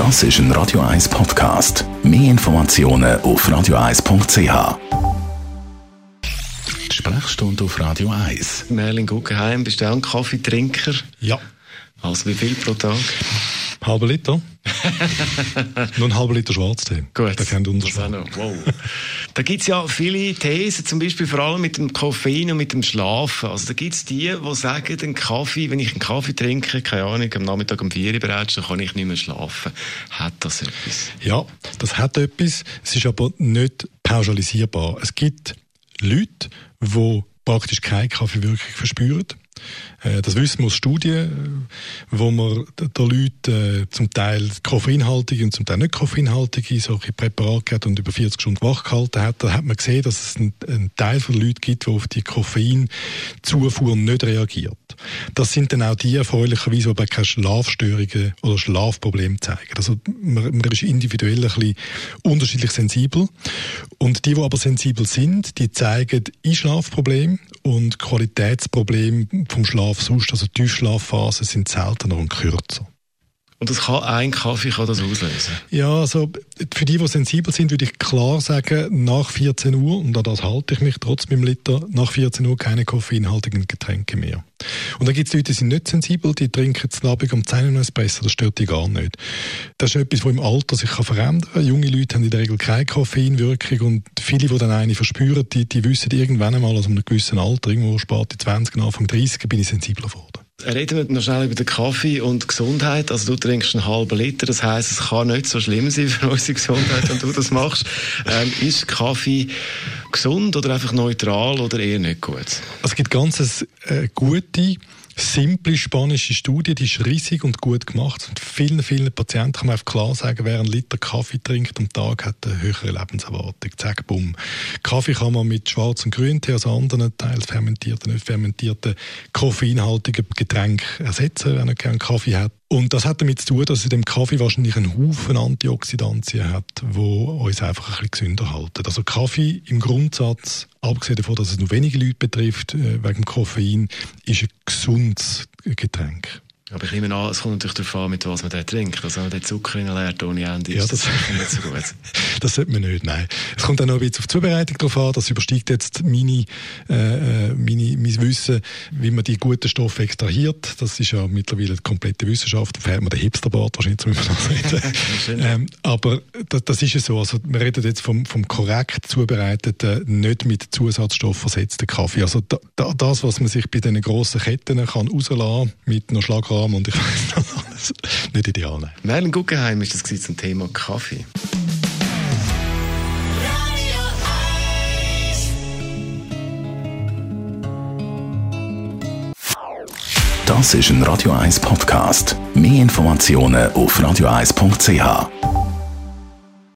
Das ist ein Radio 1 Podcast. Mehr Informationen auf radio1.ch. Sprechstunde auf Radio 1. Merlin Guggenheim, bist du auch ein Kaffeetrinker? Ja. Also wie viel pro Tag? Halber Liter. Nur ein halber Liter Schwarztee. Gut. Der kennt Unterschied. Wow. da gibt es ja viele Thesen, zum Beispiel vor allem mit dem Koffein und mit dem Schlafen. Also da gibt es die, die sagen, den Kaffee, wenn ich einen Kaffee trinke, keine Ahnung, am Nachmittag um 4 Uhr bereits, dann kann ich nicht mehr schlafen. Hat das etwas? Ja, das hat etwas. Es ist aber nicht pauschalisierbar. Es gibt Leute, die praktisch keine Kaffeewirkung verspüren. Äh, Das wissen wir aus Studien, äh, wo man den Leuten äh, zum Teil koffeinhaltige und zum Teil nicht koffeinhaltige solche Präparate gegeben und über 40 Stunden wach gehalten hat. Da hat man gesehen, dass es einen, einen Teil von Leuten gibt, die auf die Koffeinzufuhr nicht reagiert. Das sind dann auch die erfreulicherweise, die aber keine Schlafstörungen oder Schlafprobleme zeigen. Also man, man ist individuell ein bisschen unterschiedlich sensibel. Und die, die aber sensibel sind, die zeigen Einschlafprobleme und Qualitätsprobleme vom Schlaf sonst. Also Tiefschlafphasen sind seltener und kürzer. Und das kann, ein Kaffee kann das auslösen. Ja, also für die, die sensibel sind, würde ich klar sagen, nach 14 Uhr, und an das halte ich mich trotz meinem Liter, nach 14 Uhr keine koffeinhaltigen Getränke mehr. Und dann gibt es Leute, die sind nicht sensibel, die trinken jetzt Abend um 10 Uhr noch Espresso, das stört die gar nicht. Das ist etwas, was im Alter sich kann verändern kann. Junge Leute haben in der Regel keine Koffeinwirkung und viele, die dann eine verspüren, die, die wissen irgendwann einmal, also um einem gewissen Alter, irgendwo spät die 20, Anfang 30, bin ich sensibler geworden. Reden wir noch schnell über den Kaffee und Gesundheit. Also du trinkst einen halben Liter, das heißt, es kann nicht so schlimm sein für unsere Gesundheit, wenn du das machst. Ähm, ist Kaffee gesund oder einfach neutral oder eher nicht gut? Also es gibt ganz äh, gute, simple spanische Studie, die ist riesig und gut gemacht. Und vielen, vielen Patienten kann man einfach klar sagen, wer einen Liter Kaffee trinkt am Tag, hat eine höhere Lebenserwartung. Zack, bumm. Kaffee kann man mit Schwarz- und Grüntee, also anderen teils fermentierten, nicht fermentierten, koffeinhaltigen Getränk ersetzen, wenn er keinen Kaffee hat. Und das hat damit zu tun, dass in dem Kaffee wahrscheinlich einen Haufen Antioxidantien hat, wo uns einfach ein bisschen gesünder halten. Also Kaffee im Grundsatz, abgesehen davon, dass es nur wenige Leute betrifft, äh, wegen Koffein, ist ein gesundes Getränk. Aber ich nehme an, es kommt natürlich darauf an, mit was man den trinkt. Also wenn man den Zucker reinleert ohne Ende, Ja, ist das das- nicht so gut. Das sollte man nicht, nein. Es kommt auch noch ein bisschen auf die Zubereitung drauf an. Das übersteigt jetzt meine, äh, äh, meine, mein Wissen, wie man die guten Stoffe extrahiert. Das ist ja mittlerweile eine komplette Wissenschaft. Da fährt man den Hipsterbart wahrscheinlich, so wie man das reden. Ähm, aber das, das ist ja so. Also, wir reden jetzt vom, vom korrekt zubereiteten, nicht mit Zusatzstoff versetzten Kaffee. Also da, da, das, was man sich bei diesen grossen Ketten kann rauslassen mit einer Schlagrahmen und ich weiß noch alles, nicht ideal, nein. Merlin Guggenheim ist das zum Thema Kaffee. Das ist ein Radio 1 Podcast. Mehr Informationen auf radio1.ch.